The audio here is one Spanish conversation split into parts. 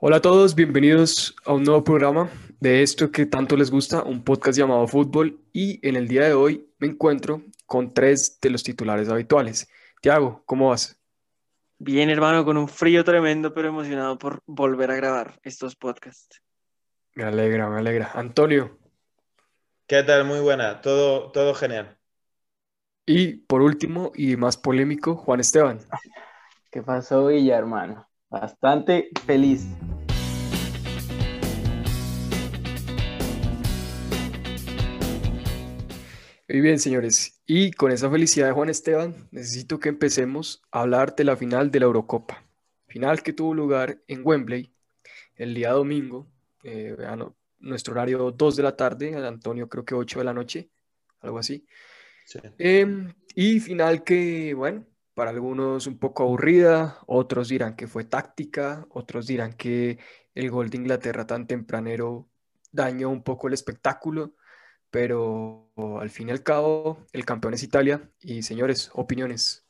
Hola a todos, bienvenidos a un nuevo programa de esto que tanto les gusta, un podcast llamado Fútbol y en el día de hoy me encuentro con tres de los titulares habituales. Tiago, ¿cómo vas? Bien, hermano, con un frío tremendo, pero emocionado por volver a grabar estos podcasts. Me alegra, me alegra. Antonio. ¿Qué tal? Muy buena, todo, todo genial. Y por último y más polémico, Juan Esteban. ¿Qué pasó, Villa, hermano? Bastante feliz. Muy bien, señores. Y con esa felicidad de Juan Esteban, necesito que empecemos a hablar de la final de la Eurocopa. Final que tuvo lugar en Wembley el día domingo, eh, nuestro horario 2 de la tarde, Antonio creo que 8 de la noche, algo así. Em, y final que, bueno, para algunos un poco aburrida, otros dirán que fue táctica, otros dirán que el gol de Inglaterra tan tempranero dañó un poco el espectáculo pero al fin y al cabo el campeón es Italia y señores, opiniones.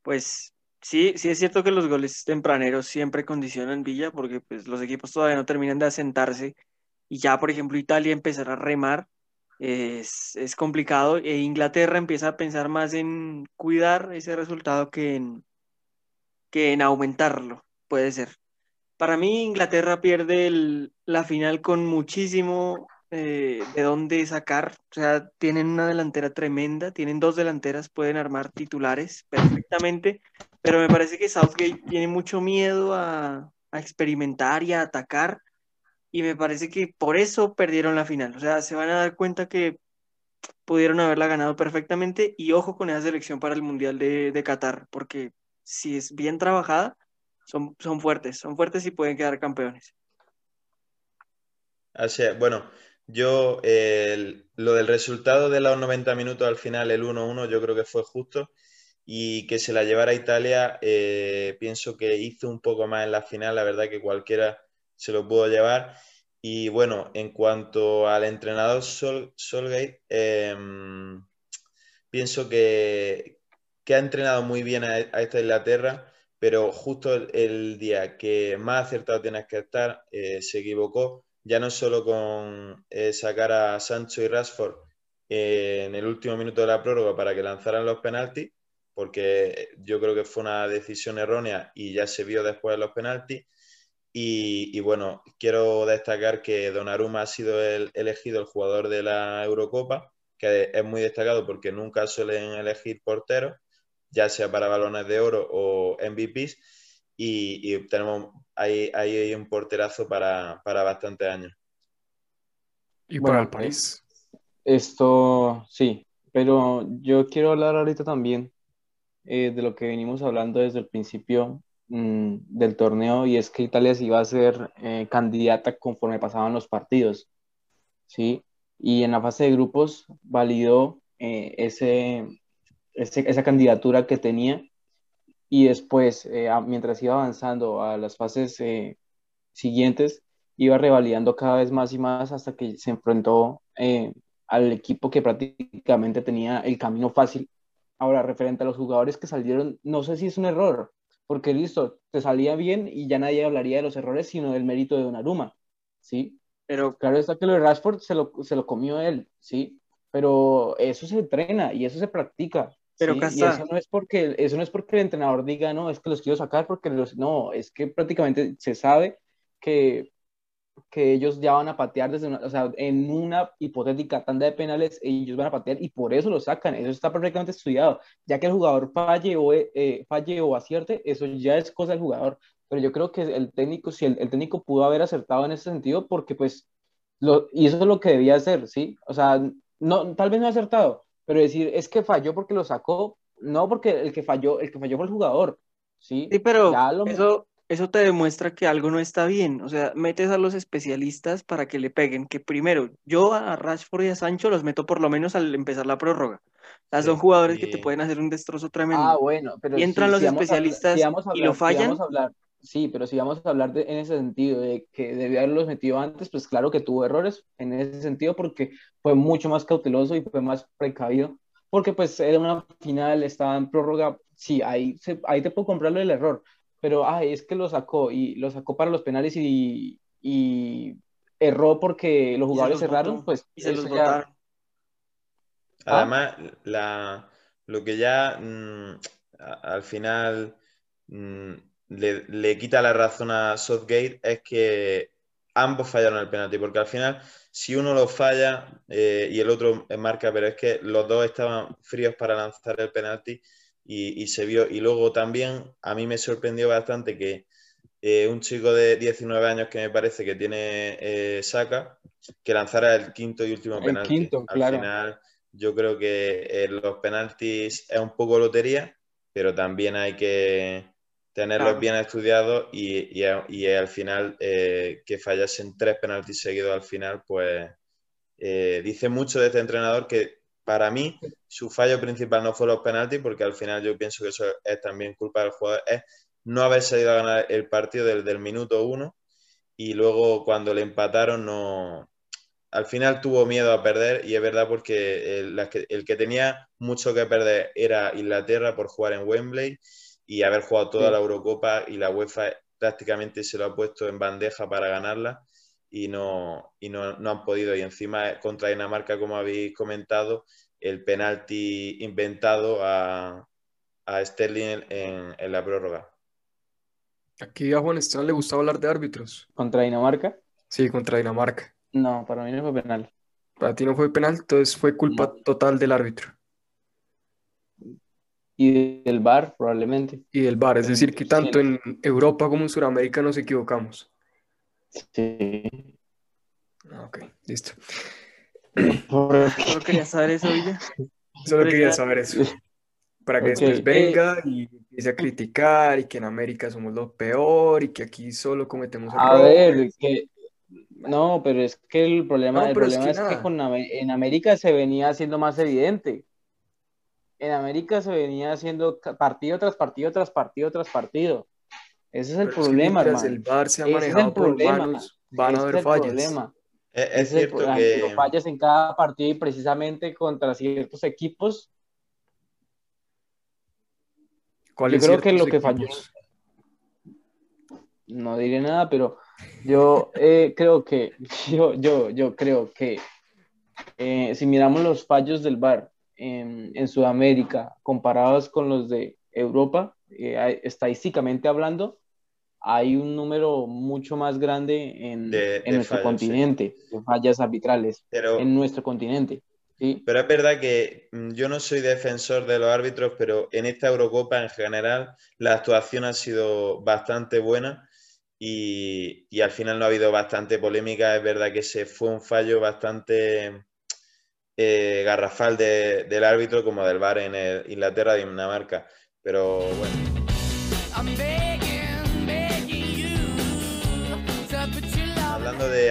Pues sí, sí es cierto que los goles tempraneros siempre condicionan Villa porque pues, los equipos todavía no terminan de asentarse y ya por ejemplo Italia empezar a remar es, es complicado e Inglaterra empieza a pensar más en cuidar ese resultado que en, que en aumentarlo, puede ser. Para mí Inglaterra pierde la final con muchísimo eh, de dónde sacar. O sea, tienen una delantera tremenda, tienen dos delanteras, pueden armar titulares perfectamente, pero me parece que Southgate tiene mucho miedo a, a experimentar y a atacar y me parece que por eso perdieron la final. O sea, se van a dar cuenta que pudieron haberla ganado perfectamente y ojo con esa selección para el Mundial de, de Qatar, porque si es bien trabajada, son, son fuertes, son fuertes y pueden quedar campeones. Así es, bueno, yo lo del resultado de los 90 minutos al final, el 1-1, yo creo que fue justo y que se la llevara a Italia, eh, pienso que hizo un poco más en la final, la verdad que cualquiera se lo pudo llevar. Y bueno, en cuanto al entrenador Sol, Solgate, em, pienso que, que, ha entrenado muy bien a, esta Inglaterra pero justo el, día que más acertado tienes que estar, eh, se equivocó, ya no solo con eh, sacar a Sancho y Rashford eh, en el último minuto de la prórroga para que lanzaran los penaltis, porque yo creo que fue una decisión errónea y ya se vio después de los penaltis. Y, bueno, quiero destacar que Donnarumma ha sido el, elegido el jugador de la Eurocopa, que es muy destacado porque nunca suelen elegir porteros ya sea para balones de oro o MVPs, y, tenemos ahí, ahí un porterazo para, para bastantes años. ¿Y para el país? Esto sí, pero yo quiero hablar ahorita también eh, de lo que venimos hablando desde el principio mm, del torneo y es que Italia se iba a ser eh, candidata conforme pasaban los partidos, ¿sí? Y en la fase de grupos validó eh, ese, esa candidatura que tenía y después, eh, mientras iba avanzando a las fases siguientes, iba revalidando cada vez más y más hasta que se enfrentó al equipo que prácticamente tenía el camino fácil. Ahora, referente a los jugadores que salieron, no sé si es un error, porque listo, te salía bien y ya nadie hablaría de los errores, sino del mérito de Donnarumma, ¿sí? Pero claro está que lo de Rashford se lo, se lo comió él, ¿sí? Pero eso se entrena y eso se practica. Pero y eso no es porque eso no es porque el entrenador diga, no, es que los quiero sacar porque los no, es que prácticamente se sabe que que ellos ya van a patear desde o sea, en una hipotética tanda de penales, ellos van a patear y por eso lo sacan. Eso está perfectamente estudiado. Ya que el jugador falle o, eh, falle o acierte, eso ya es cosa del jugador. Pero yo creo que el técnico, si el, el, técnico pudo haber acertado en ese sentido, porque pues, lo, y eso es lo que debía hacer, ¿sí? O sea, no, tal vez no ha acertado, pero decir, es que falló porque lo sacó, no porque el que falló, el que falló fue el jugador, ¿sí? Sí, pero eso, eso te demuestra que algo no está bien, o sea, metes a los especialistas para que le peguen, que primero, yo a Rashford y a Sancho los meto por lo menos al empezar la prórroga. O sea, son jugadores que te pueden hacer un destrozo tremendo. Ah, bueno, pero y entran los especialistas y lo fallan. hablar, sí, pero si vamos a hablar de, en ese sentido de que debía haberlos metido antes, pues claro que tuvo errores en ese sentido porque fue mucho más cauteloso y fue más precavido, porque pues era una final, estaba en prórroga, sí, ahí, ahí te puedo comprarlo el error, pero ay, es que lo sacó y lo sacó para los penales y, y erró porque los jugadores cerraron, pues y se los eso ya- botaron. ¿Ah? Además, la, lo que ya mm, al final mm, le, le quita la razón a Southgate es que ambos fallaron el penalti, porque al final, si uno lo falla eh, y el otro marca, pero es que los dos estaban fríos para lanzar el penalti y, y se vio. Y luego también a mí me sorprendió bastante que eh, un chico de 19 años que me parece que tiene eh, Saka, que lanzara el quinto y último El penalti. quinto, Al claro. final, yo creo que eh, los penaltis es un poco lotería, pero también hay que tenerlos Claro. bien estudiados y, y al final eh, que fallasen tres penaltis seguidos al final, pues eh, dice mucho de este entrenador que para mí su fallo principal no fue los penaltis, porque al final yo pienso que eso es también culpa del jugador, es no haber salido a ganar el partido desde el minuto uno y luego cuando le empataron no... Al final tuvo miedo a perder y es verdad porque el, que- el que tenía mucho que perder era Inglaterra por jugar en Wembley y haber jugado toda la Eurocopa y la UEFA prácticamente se lo ha puesto en bandeja para ganarla y no, y no, no han podido. Y encima contra Dinamarca, como habéis comentado, el penalti inventado a, a Sterling en, en la prórroga. Aquí a Juan Esteban le gustaba hablar de árbitros. contra Dinamarca. Sí, contra Dinamarca. No, para mí no fue penal. Para ti no fue penal, entonces fue culpa No. total del árbitro Y del VAR, probablemente. y del VAR. Es decir, que Sí. tanto en Europa como en Sudamérica nos equivocamos. Sí. Ah, Ok, listo. Solo quería saber eso, Villa. Solo quería saber eso. Para que después eh. venga y empiece a criticar y que en América somos lo peor y que aquí solo cometemos A errores. ver, que no, pero es que el problema, No, el es problema que es que con en América se venía haciendo más evidente. En América se venía haciendo partido tras partido tras partido tras partido. Ese es el Pero es que problema, hermano. el Ese es el manejado por problema. humanos, van a Ese haber el fallas. problema. Es, es Ese es el cierto problema, que... fallas en cada partido y precisamente contra ciertos equipos. ¿Cuáles Yo creo que lo que falló- no diré nada, pero yo eh, creo que, yo, yo, yo creo que eh, si miramos los fallos del VAR en, en Sudamérica comparados con los de Europa, eh, estadísticamente hablando, hay un número mucho más grande en, De- en de nuestro fallos, sí. continente, de fallas arbitrales, Pero, en nuestro continente. ¿sí? pero es verdad que mm, yo no soy defensor de los árbitros, pero en esta Eurocopa en general la actuación ha sido bastante buena y, y al final no ha habido bastante polémica. Es verdad que se fue un fallo bastante eh, garrafal de- del árbitro como del VAR en el Inglaterra-Dinamarca. Pero bueno.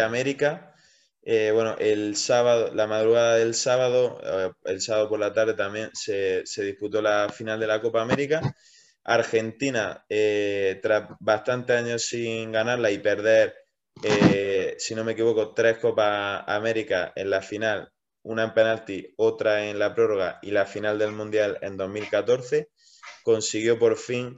América, eh, bueno, el sábado, la madrugada del sábado, eh, el sábado por la tarde también se, disputó la final de la Copa América. Argentina, eh, tras bastantes años sin ganarla y perder, si no me equivoco, tres Copas América en la final, una en penalti, otra en la prórroga y la final del Mundial en 2014, consiguió por fin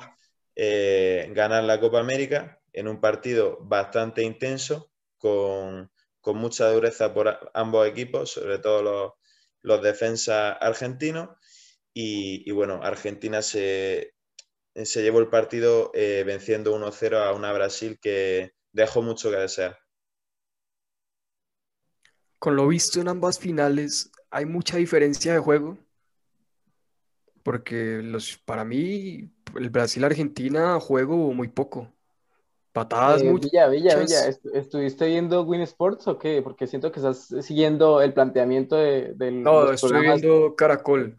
ganar la Copa América en un partido bastante intenso, con, con mucha dureza por ambos equipos, sobre todo los, los defensas argentinos. Y, bueno, Argentina se, se llevó el partido eh, venciendo 1-0 a una Brasil que dejó mucho que desear. Con lo visto en ambas finales, hay mucha diferencia de juego. Porque los, para mí, el Brasil-Argentina juego muy poco. Patadas Eh, muchas. Villa, Villa, Villa, ¿est- ¿estuviste viendo Win Sports o qué? Porque siento que estás siguiendo el planteamiento de, de No, estoy programas. viendo Caracol.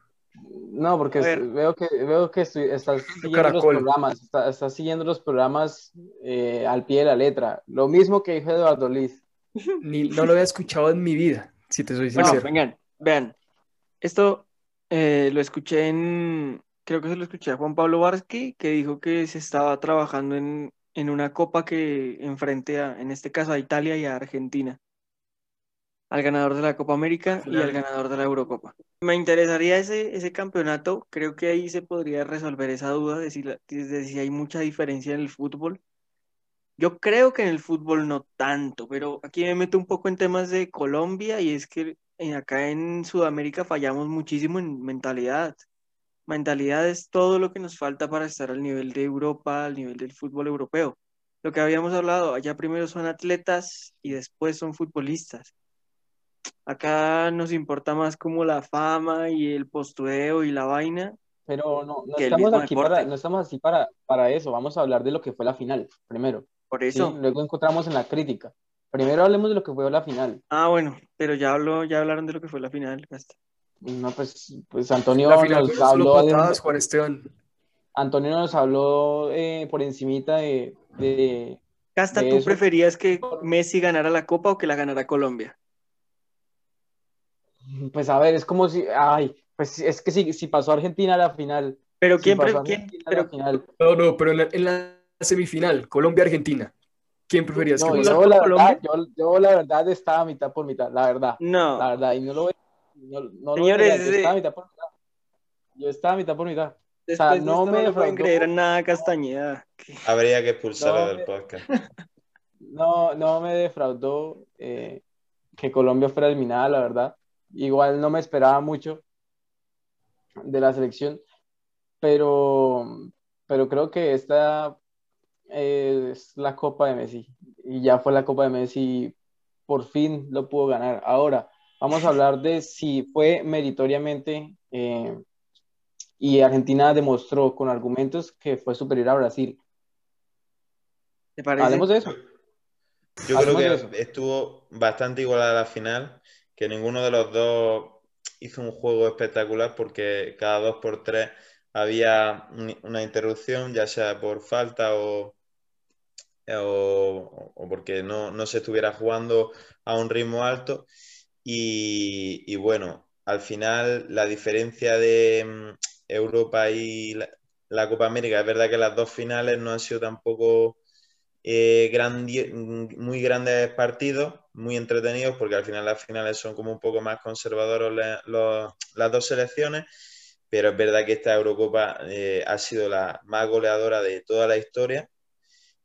No, porque veo que veo que estoy- estás siguiendo los programas, está- estás siguiendo los programas eh, al pie de la letra. Lo mismo que dijo Eduardo Liz. Ni, no lo había escuchado en mi vida, si te soy Bueno, sincero. vengan, vean. Esto eh, lo escuché en, creo que se lo escuché a Juan Pablo Varsky, que dijo que se estaba trabajando en, en una copa que enfrente a, en este caso, a Italia y a Argentina. al ganador de la Copa América y al ganador de la Eurocopa. Me interesaría ese, ese campeonato, creo que ahí se podría resolver esa duda de si, de si hay mucha diferencia en el fútbol. Yo creo que en el fútbol no tanto, pero aquí me meto un poco en temas de Colombia y es que en- acá en Sudamérica fallamos muchísimo en mentalidad. Mentalidad es todo lo que nos falta para estar al nivel de Europa, al nivel del fútbol europeo. Lo que habíamos hablado, allá primero son atletas y después son futbolistas. Acá nos importa más como la fama y el postureo y la vaina. Pero no, no estamos aquí deporte. para, no estamos así para, para eso. Vamos a hablar de lo que fue la final, primero. Por ¿sí? eso. Luego encontramos en la crítica. Primero hablemos de lo que fue la final. Ah, bueno, pero ya habló, ya hablaron de lo que fue la final. Gasta. No, pues, pues Antonio La final nos habló de- patadas, Juan Esteban. Antonio nos habló eh, por encimita de, De ¿tú eso- preferías que Messi ganara la Copa o que la ganara Colombia? pues a ver, es como si, ay, pues es que si, si pasó Argentina a la final, Pero si quién, pero la final, No, no, pero en la, en la semifinal, Colombia-Argentina. ¿Quién preferías yo la verdad, yo, yo la verdad estaba mitad por mitad, la verdad, no. la verdad, y no lo voy, no, no lo Señores, negar, yo estaba mitad por mitad, yo estaba mitad por mitad, Después sea, de no me no pueden defraudó. creer nada a Castañeda. Que- Habría que expulsarlo No, del me- podcast. no, no me defraudó eh, que Colombia fuera eliminada, la verdad, igual no me esperaba mucho de la selección, pero, pero creo que esta es la Copa de Messi y ya fue la Copa de Messi, por fin lo pudo ganar. Ahora, vamos a hablar de si fue meritoriamente eh, y Argentina demostró con argumentos que fue superior a Brasil. ¿Te parece? Hablemos de eso. Yo creo que estuvo bastante igualada la final, que ninguno de los dos hizo un juego espectacular porque cada dos por tres había un- una interrupción, ya sea por falta o, o, o porque no, no se estuviera jugando a un ritmo alto. Y, bueno, al final la diferencia de mm, Europa y la, Copa América, es verdad que las dos finales no han sido tampoco eh, grandi- muy grandes partidos, muy entretenidos, porque al final las finales son como un poco más conservadoras las dos selecciones, pero es verdad que esta Eurocopa eh, ha sido la más goleadora de toda la historia,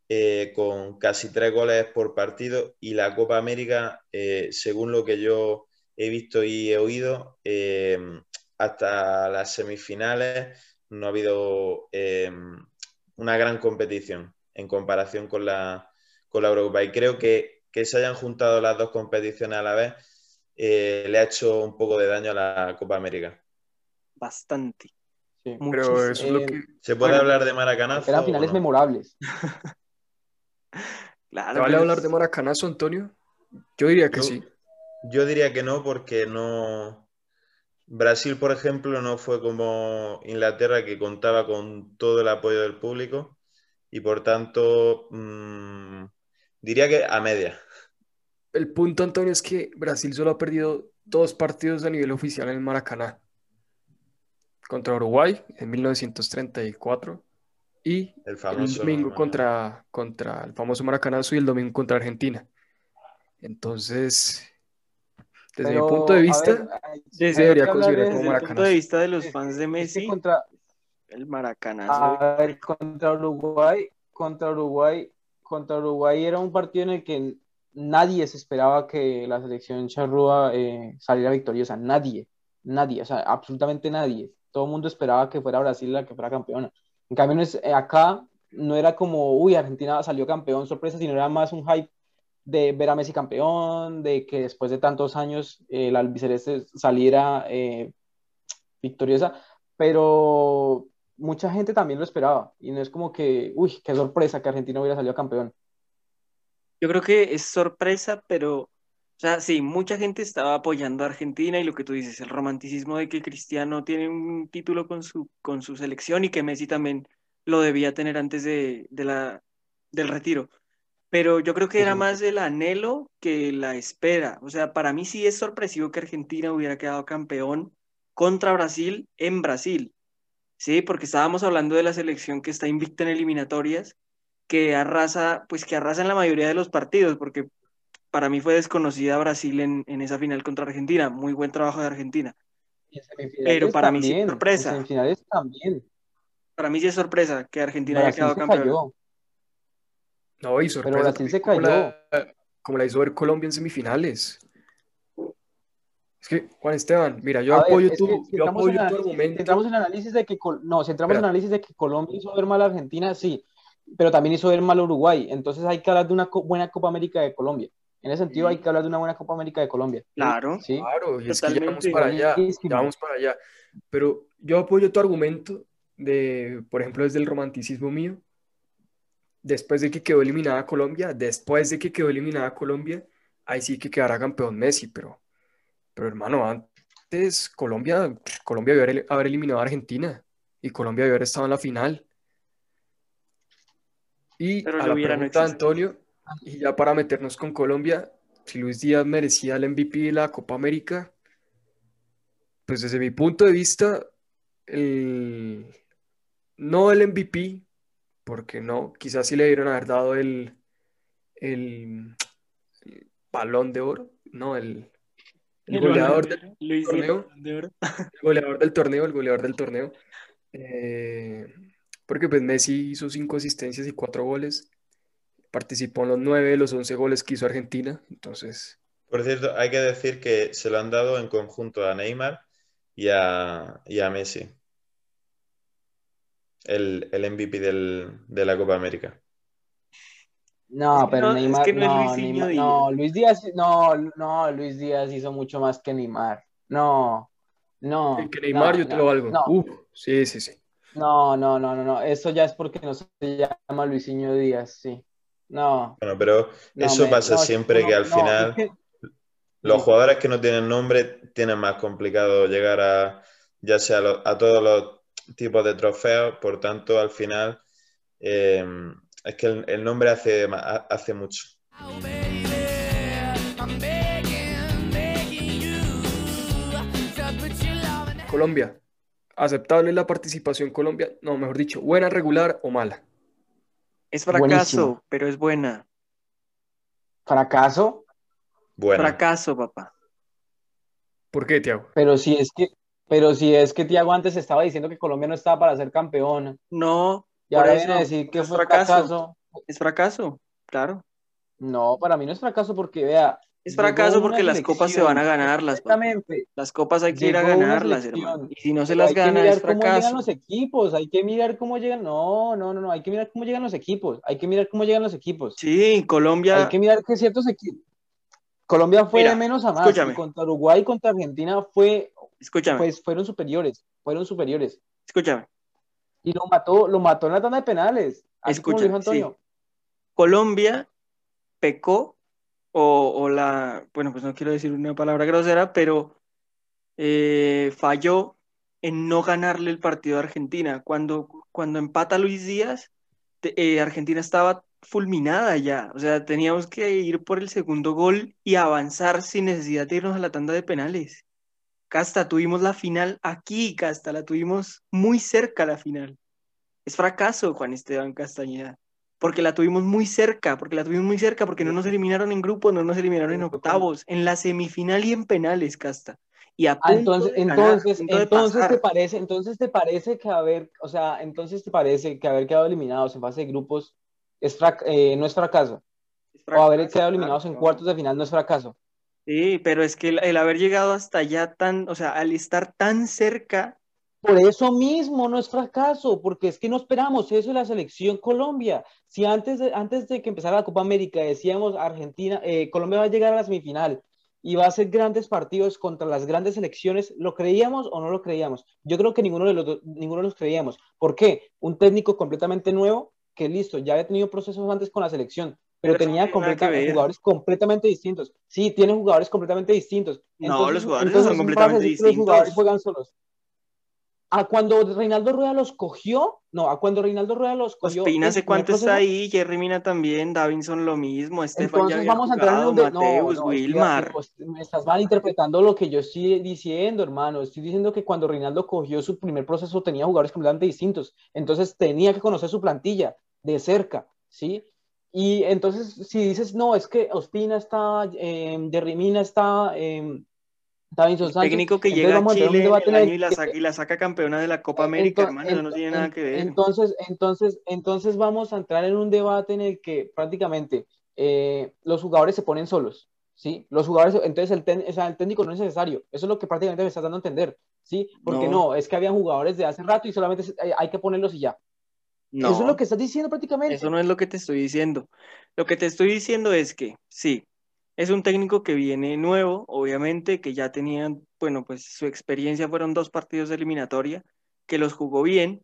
eh, con casi tres goles por partido, y la Copa América, eh, según lo que yo he visto y he oído, eh, hasta las semifinales no ha habido eh, una gran competición en comparación con la, con la Eurocopa. Y creo que, que se hayan juntado las dos competiciones a la vez eh, le ha hecho un poco de daño a la Copa América. Bastante. Pero Sí. Muchísimo. eso es lo que... ¿Se puede Bueno, hablar de Maracanazo? Eran finales no? memorables. Claro, ¿Te vale pero hablar de Maracanazo, Antonio? Yo diría que Yo- sí. Yo diría que no, porque no. Brasil, por ejemplo, no fue como Inglaterra, que contaba con todo el apoyo del público, y por tanto, mm, diría que a media. El punto, Antonio, es que Brasil solo ha perdido dos partidos a nivel oficial en el Maracaná. Contra Uruguay en 1934 y El domingo contra, contra el famoso Maracanazo y el domingo contra Argentina. Entonces, desde mi Pero, punto de vista, sí, debería considerar de- como desde el punto Maracanazo. de vista de los fans de es que Messi, contra, el maracanazo. a ver, contra Uruguay, contra Uruguay, contra Uruguay era un partido en el que nadie se esperaba que la selección charrúa eh, saliera victoriosa, nadie, nadie, o sea, absolutamente nadie. Todo el mundo esperaba que fuera Brasil la que fuera campeona. En cambio, eh, acá no era como, uy, Argentina salió campeón, sorpresa, sino era más un hype de ver a Messi campeón, de que después de tantos años eh, la albiceleste saliera eh, victoriosa, pero mucha gente también lo esperaba y no es como que, uy, qué sorpresa que Argentina hubiera salido campeón. Yo creo que es sorpresa, pero, sea, sí, mucha gente estaba apoyando a Argentina y lo que tú dices, el romanticismo de que Cristiano tiene un título con su, con su selección y que Messi también lo debía tener antes de, de la, del retiro. Pero yo creo que era más el anhelo que la espera. O sea, para mí sí es sorpresivo que Argentina hubiera quedado campeón contra Brasil en Brasil. Sí, porque estábamos hablando de la selección que está invicta en eliminatorias que arrasa, pues que arrasa en la mayoría de los partidos, porque para mí fue desconocida Brasil en, en esa final contra Argentina. Muy buen trabajo de Argentina. Pero para mí sí es sorpresa. En semifinales también. Para mí sí es sorpresa que Argentina haya quedado se campeón. cayó. No, y sorpresa Brasil se también como cayó. la, como la hizo ver Colombia en semifinales. Es que, Juan Esteban, mira, yo A ver, apoyo es tu, que si yo entramos en apoyo tu argumento. entramos en análisis de que no, si entramos en análisis de que Colombia hizo ver mal a Argentina, sí, pero también hizo ver mal a Uruguay. Entonces hay que hablar de una co- buena Copa América de Colombia. En ese sentido hay que hablar de una buena Copa América de Colombia. Claro. Sí. Claro, es que ya vamos para allá, ya vamos para allá. Pero yo apoyo tu argumento de, por ejemplo, desde el romanticismo mío, después de que quedó eliminada Colombia, después de que quedó eliminada Colombia, ahí sí que quedará campeón Messi, pero, pero hermano, antes Colombia, Colombia debió haber, eliminado a Argentina y Colombia debió haber estado en la final. Y Pero a la hubiera no pregunta de existe. Antonio, y ya para meternos con Colombia, si Luis Díaz merecía el MVP de la Copa América, pues desde mi punto de vista, el, no el MVP, porque no, quizás sí le dieron haber dado el, el, el balón de oro, no, el, goleador del Luis torneo. De oro. el goleador del torneo, el goleador del torneo. Eh, porque pues Messi hizo cinco asistencias y cuatro goles. Participó en los nueve de los once goles que hizo Argentina. Entonces, Por cierto, hay que decir que se lo han dado en conjunto a Neymar y a, y a Messi. El, el MVP del- de la Copa América. No, Es pero no- es Neymar, que no es no, Luisinho Neymar- no, Luis Díaz, no, no, Luis Díaz hizo mucho más que Neymar. No, no, el que Neymar no, yo te lo valgo. no, Uf, sí, sí, sí. no, no, no, no, no, eso ya es porque no se llama Luisinho Díaz, sí. No, Bueno, pero no, eso me- pasa no, siempre no, que al no, final es que- los jugadores que no tienen nombre tienen más complicado llegar a ya sea lo- a todos los tipos de trofeos, por tanto, al final eh, es que el, el nombre hace, hace mucho. Colombia. ¿Aceptable la participación Colombia? No, mejor dicho, buena, regular o mala. Es fracaso, Buenísimo. pero es buena. fracaso, Bueno, Fracaso, papá. ¿Por qué, Tiago? pero si es que, pero si es que Tiago antes estaba diciendo que Colombia no estaba para ser campeona, No, y ahora viene a decir que es fue fracaso. fracaso. Es fracaso, claro. No, para mí no es fracaso porque, vea, Es fracaso porque las copas se van a ganarlas. Exactamente. Las copas hay que ir a ganarlas, hermano. Y si no se las hay que mirar es cómo llegan fracaso. los equipos, hay que mirar cómo llegan, no, no, no, no, hay que mirar cómo llegan los equipos, hay que mirar cómo llegan los equipos. Sí, Hay Colombia, que mirar que ciertos equipos. Colombia fue Mira, de menos a más. escúchame. Y contra Uruguay y contra Argentina fue, escúchame, pues fueron superiores, fueron superiores. escúchame. Y lo mató, lo mató en la tanda de penales. Así como lo Escucha, dijo Antonio. Colombia pecó o, la, bueno, pues no quiero decir una palabra grosera, pero eh, falló en no ganarle el partido a Argentina. Cuando, cuando empata Luis Díaz, eh, Argentina estaba fulminada ya. O sea, teníamos que ir por el segundo gol y avanzar sin necesidad de irnos a la tanda de penales. Casta, tuvimos la final aquí, Casta, la tuvimos muy cerca la final. Es fracaso, Juan Esteban Castañeda. Porque la tuvimos muy cerca, porque la tuvimos muy cerca, porque no nos eliminaron en grupos, no nos eliminaron en octavos, en la semifinal y en penales, Casta. Y a Ah, punto entonces, de ganar, entonces, punto de entonces te parece, entonces te parece que haber, o sea, entonces te parece que haber quedado eliminados en fase de grupos es eh, no es fracaso. Es O haber fracaso, quedado claro, eliminados en cuartos de final no es fracaso. Sí, pero es que el, el haber llegado hasta allá tan, o sea, al estar tan cerca, Por eso mismo no es fracaso, porque es que no esperamos eso de la selección Colombia. Si antes de, antes de que empezara la Copa América decíamos Argentina, eh, Colombia va a llegar a la semifinal y va a hacer grandes partidos contra las grandes selecciones, ¿lo creíamos o no lo creíamos? Yo creo que ninguno de los, ninguno de los creíamos. ¿Por qué? Un técnico completamente nuevo que listo, ya había tenido procesos antes con la selección, pero tenía completa- jugadores completamente distintos. Sí, tiene jugadores completamente distintos. No, los jugadores no son ¿vas a completamente que Los jugadores distintos. juegan solos. A cuando Reinaldo Rueda los cogió, no, a cuando Reinaldo Rueda los cogió. Ospina hace cuánto está ahí, Jerry Mina también, Davinson lo mismo, Estefan ya Entonces había vamos a entrar en jugado, un de- no, Mateus, no, Wilmar. pues, me estás malinterpretando lo que yo estoy diciendo, hermano. Estoy diciendo que cuando Reinaldo cogió su primer proceso tenía jugadores completamente distintos. Entonces tenía que conocer su plantilla de cerca, ¿sí? Y entonces, si dices, no, es que Ospina está, eh, Derrimina está, eh, Davinson El Sánchez, técnico que entonces llega a a Chile debate el año y la, saca, y la saca campeona de la Copa América, Ento- hermano, eso no tiene nada que ver. Entonces, entonces, entonces vamos a entrar en un debate en el que prácticamente eh, los jugadores se ponen solos, ¿sí? Los jugadores, entonces el, ten- o sea, el técnico no es necesario. Eso es lo que prácticamente me estás dando a entender, ¿sí? Porque No. no, es que había jugadores de hace rato y solamente hay que ponerlos y ya. No. Eso es lo que estás diciendo prácticamente. Eso no es lo que te estoy diciendo. Lo que te estoy diciendo es que sí, es un técnico que viene nuevo, obviamente, que ya tenían, bueno, pues su experiencia fueron dos partidos de eliminatoria, que los jugó bien,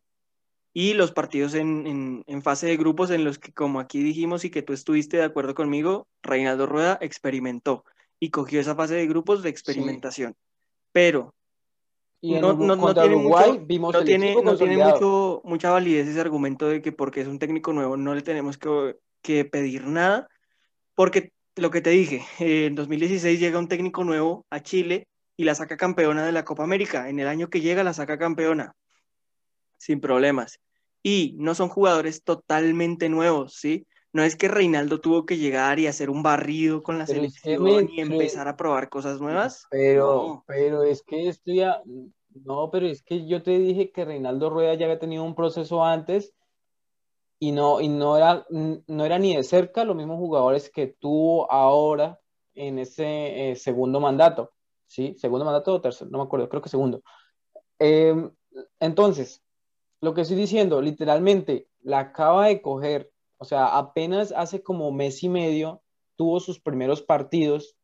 y los partidos en, en- en fase de grupos en los que, como aquí dijimos y que tú estuviste de acuerdo conmigo, Reinaldo Rueda experimentó y cogió esa fase de grupos de experimentación. Pero Y no, no- no tiene Uruguay mucho- vimos no tiene, equipo no tiene consolidado. mucho, mucha validez ese argumento de que porque es un técnico nuevo no le tenemos que, que pedir nada, porque lo que te dije, eh, en 2016 llega un técnico nuevo a Chile y la saca campeona de la Copa América. En el año que llega la saca campeona, sin problemas. Y no son jugadores totalmente nuevos, ¿sí? No es que Reinaldo tuvo que llegar y hacer un barrido con la Pero es que, selección y empezar a probar cosas nuevas. Pero, No. pero es que esto ya, no, pero es que yo te dije que Reinaldo Rueda ya había tenido un proceso antes y no, y no era, no era ni de cerca los mismos jugadores que tuvo ahora en ese eh, segundo mandato, ¿sí? Segundo mandato o tercero, no me acuerdo, creo que segundo. Eh, entonces, lo que estoy diciendo, literalmente, la acaba de coger, o sea, apenas hace como mes y medio tuvo sus primeros partidos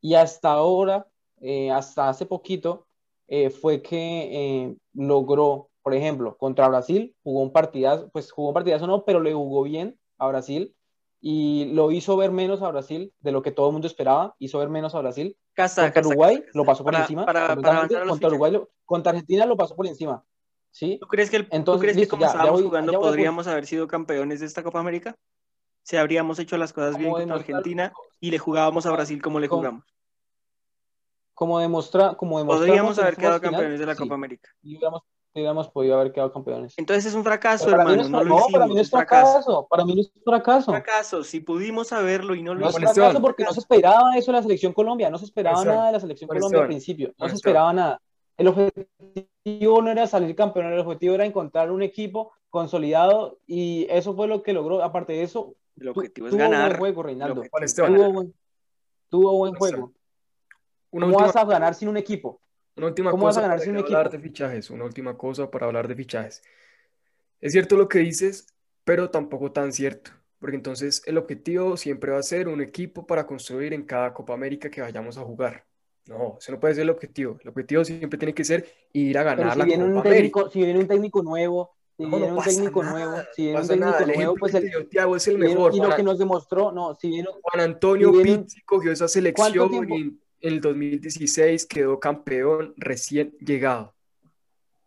y hasta ahora, eh, hasta hace poquito, eh, fue que logró, por ejemplo, contra Brasil, jugó un partidazo, pues jugó un partidazo no, pero le jugó bien a Brasil y lo hizo ver menos a Brasil de lo que todo el mundo esperaba, hizo ver menos a Brasil. Casa, Contra casa, Uruguay casa, lo pasó por para- encima, para- contra Uruguay, lo- contra Argentina lo pasó por encima, ¿sí? ¿Tú crees que, el- ¿tú Entonces, crees listo, que como ya- estábamos jugando ya voy a- podríamos haber sido campeones de esta Copa América? Si habríamos hecho las cosas bien contra demostrar- Argentina y le jugábamos a Brasil como le jugamos. Como demostra, como demostramos Podríamos haber quedado final, campeones de la sí, Copa América. y hubiéramos podido haber quedado campeones. Entonces es un fracaso, para mí hermano. no, es, No, no, lo para mí no es un fracaso. fracaso, para mí no es fracaso. Fracaso. Si pudimos saberlo y no lo No es fracaso porque no se esperaba eso de la selección Colombia, no se esperaba nada de la selección Colombia al principio, no se esperaba nada. El objetivo no era salir campeón, el objetivo era encontrar un equipo consolidado y eso fue lo que logró. Aparte de eso, El objetivo es tuvo buen ganar. juego, Reinaldo. es ganar. Tuvo buen, tuvo buen juego. Una ¿Cómo última vas a ganar sin un equipo? Una última ¿Cómo vas cosa a ganar sin un hablar equipo? de fichajes, una última cosa para hablar de fichajes. Es cierto lo que dices, pero tampoco tan cierto, porque entonces el objetivo siempre va a ser un equipo para construir en cada Copa América que vayamos a jugar. No, ese no puede ser el objetivo. El objetivo siempre tiene que ser ir a ganar si la viene un Copa América. técnico, si viene un técnico nuevo, si No, viene no un técnico nada, nuevo, si viene un nada. técnico El nuevo, pues el, Thiago es el mejor. y lo Juan, que nos demostró, no, si viene, Juan Antonio si viene un- Pizzi cogió esa selección y el 2016 quedó campeón recién llegado.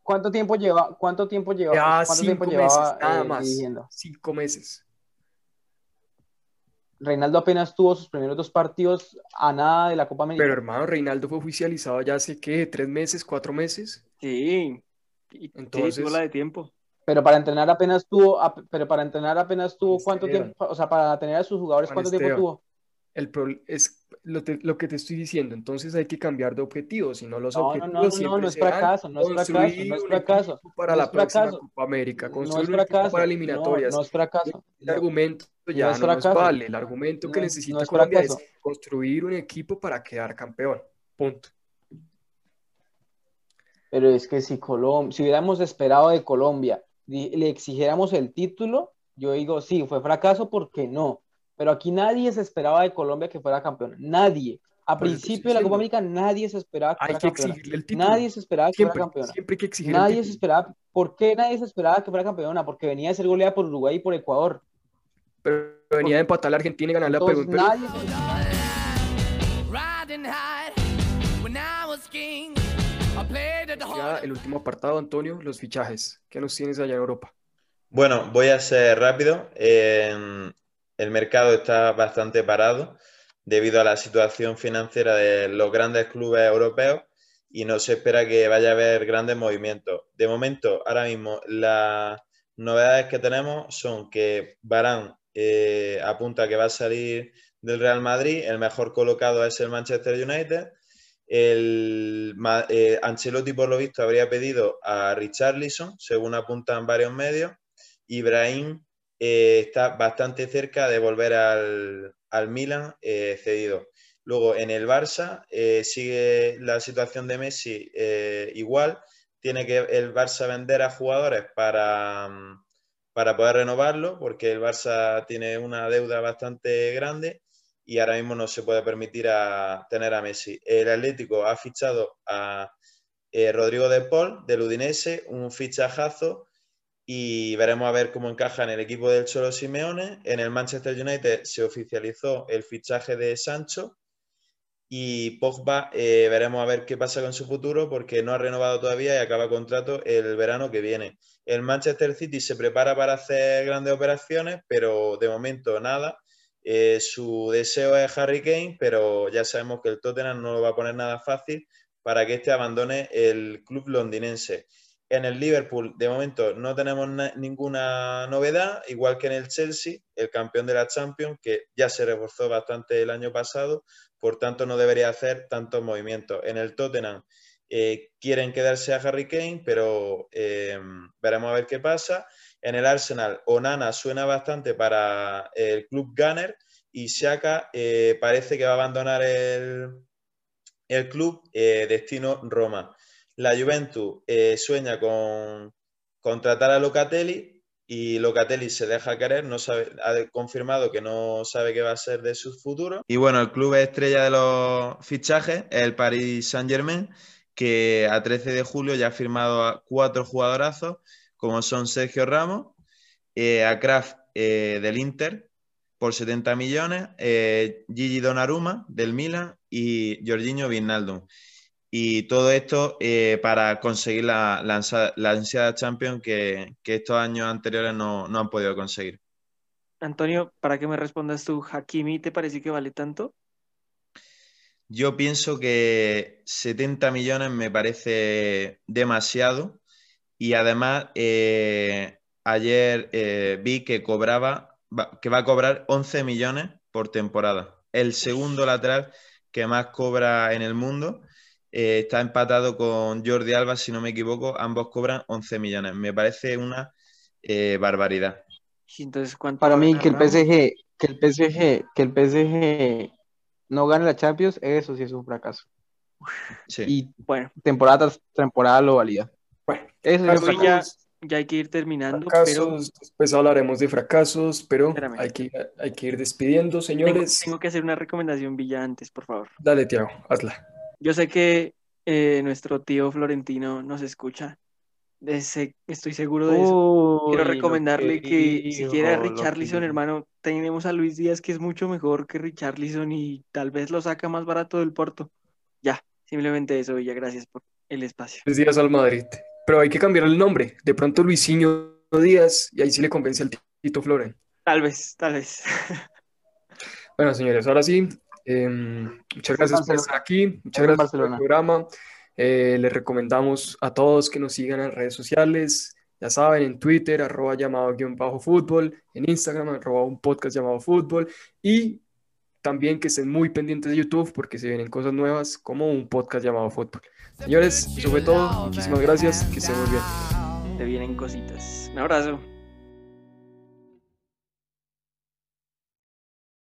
¿cuánto tiempo lleva, cuánto tiempo lleva, Ya cuánto tiempo cinco meses, llevaba nada eh, más. dirigiendo? Cinco meses. Reinaldo apenas tuvo sus primeros dos partidos a nada de la Copa América. Pero hermano, Reinaldo fue oficializado ya hace, ¿qué? ¿Tres meses? ¿Cuatro meses? Sí. Y- sí, Entonces- tuvo la de tiempo. Pero para entrenar apenas tuvo, pero para entrenar apenas tuvo cuánto tiempo, o sea, para tener a sus jugadores Juan cuánto tiempo tuvo. El es lo, te- lo que te estoy diciendo. Entonces hay que cambiar de objetivo. Si no, los No, no, objetivos no, no, no, siempre no es fracaso, no es fracaso, no es para no la es próxima fracaso. Copa América, No construir es un equipo fracaso, para no, eliminatorias. no es fracaso. El No, argumento ya no es no nos vale. El argumento que No es- necesita no es Colombia fracaso. es construir un equipo para quedar campeón. Punto. Pero es que si Colombia, si hubiéramos esperado de Colombia, le exigiéramos el título, yo digo, sí, fue fracaso porque no. Pero aquí nadie se esperaba de Colombia que fuera campeón. Nadie. A principio de la Copa. América nadie se esperaba que Hay fuera que campeona. exigirle el título. Nadie se esperaba que Siempre, fuera campeona. siempre hay que exigir el Nadie se esperaba. ¿Por qué nadie se esperaba que fuera campeona? Porque venía de ser goleada por Uruguay y por Ecuador. Pero venía de empatar a la Argentina y ganarle a Perú nadie se Ya el último apartado, Antonio, los fichajes. ¿Qué nos tienes allá en Europa? Bueno, voy a ser rápido. Eh, el mercado está bastante parado debido a la situación financiera de los grandes clubes europeos y no se espera que vaya a haber grandes movimientos. De momento, ahora mismo, las novedades que tenemos son que Varane eh, apunta que va a salir del Real Madrid, el mejor colocado es el Manchester United. El, eh, Ancelotti, por lo visto, habría pedido a Richarlison, según apuntan varios medios. Ibrahim eh, está bastante cerca de volver al, al Milan eh, cedido. Luego, en el Barça eh, sigue la situación de Messi eh, igual. Tiene que el Barça vender a jugadores para, para poder renovarlo, porque el Barça tiene una deuda bastante grande y ahora mismo no se puede permitir a, tener a Messi. El Atlético ha fichado a eh, Rodrigo de Paul del Udinese, un fichajazo y veremos a ver cómo encaja en el equipo del Cholo Simeone. En el Manchester United se oficializó el fichaje de Sancho y Pogba eh, veremos a ver qué pasa con su futuro porque no ha renovado todavía y acaba contrato el verano que viene. El Manchester City se prepara para hacer grandes operaciones, pero de momento nada. Eh, su deseo es Harry Kane, pero ya sabemos que el Tottenham no lo va a poner nada fácil para que este abandone el club londinense. En el Liverpool, de momento, no tenemos na- ninguna novedad, igual que en el Chelsea, el campeón de la Champions, que ya se reforzó bastante el año pasado, por tanto no debería hacer tantos movimientos. En el Tottenham eh, quieren quedarse a Harry Kane, pero eh, veremos a ver qué pasa. En el Arsenal, Onana suena bastante para el club Gunner y Xhaka eh, parece que va a abandonar el, el club eh, destino Roma. La Juventus eh, sueña con contratar a Locatelli y Locatelli se deja querer, no sabe, ha confirmado que no sabe qué va a ser de su futuro. Y bueno, el club estrella de los fichajes es el Paris Saint-Germain, que a 13 de julio ya ha firmado a cuatro jugadorazos, como son Sergio Ramos, eh, a Kraft eh, del Inter por 70 millones, eh, Gigi Donnarumma del Milan y Jorginho Wijnaldum. Y todo esto eh, para conseguir la, la, la ansiada Champions que, que estos años anteriores no, no han podido conseguir. Antonio, para que me respondas tú, ¿Hakimi te parece que vale tanto? Yo pienso que 70 millones me parece demasiado y además eh, ayer eh, vi que cobraba, va- que va a cobrar 11 millones por temporada. El segundo lateral que más cobra en el mundo eh, está empatado con Jordi Alba, si no me equivoco, ambos cobran 11 millones. Me parece una eh, barbaridad. Y Entonces, ¿cuánto Para mí que el? PSG, que el PSG, que el PSG no gane la Champions, eso sí es un fracaso. Sí. Y Bueno, temporada tras temporada lo valida. Bueno, Eso es ya, ya hay que ir terminando, pero fracasos, después hablaremos de fracasos, pero Espérame. hay que, hay que ir despidiendo, tengo, señores. tengo que hacer una recomendación Villa antes, por favor. Dale, Tiago, hazla. Yo sé que eh, nuestro tío Florentino nos escucha. De ese- estoy seguro de eso. Quiero Uy, recomendarle que si quiere a Richarlison, hermano, tenemos a Luis Díaz que es mucho mejor que Richarlison y tal vez lo saca más barato del Porto. Ya, simplemente eso, Villa, gracias por el espacio. Tres días al Madrid. Pero hay que cambiar el nombre. De pronto Luisinho Díaz, y ahí sí le convence al Tito Floren. Tal vez, tal vez. Bueno, señores, ahora sí, em, muchas gracias por estar aquí, muchas gracias por el programa. Eh, les recomendamos a todos que nos sigan en redes sociales, ya saben, en Twitter, arroba llamado guion bajo fútbol, en Instagram, arroba un podcast llamado fútbol, y también que estén muy pendientes de YouTube porque se vienen cosas nuevas como un podcast llamado fútbol. Señores, eso fue todo, muchísimas gracias, que estén muy bien. Te vienen cositas. Un abrazo.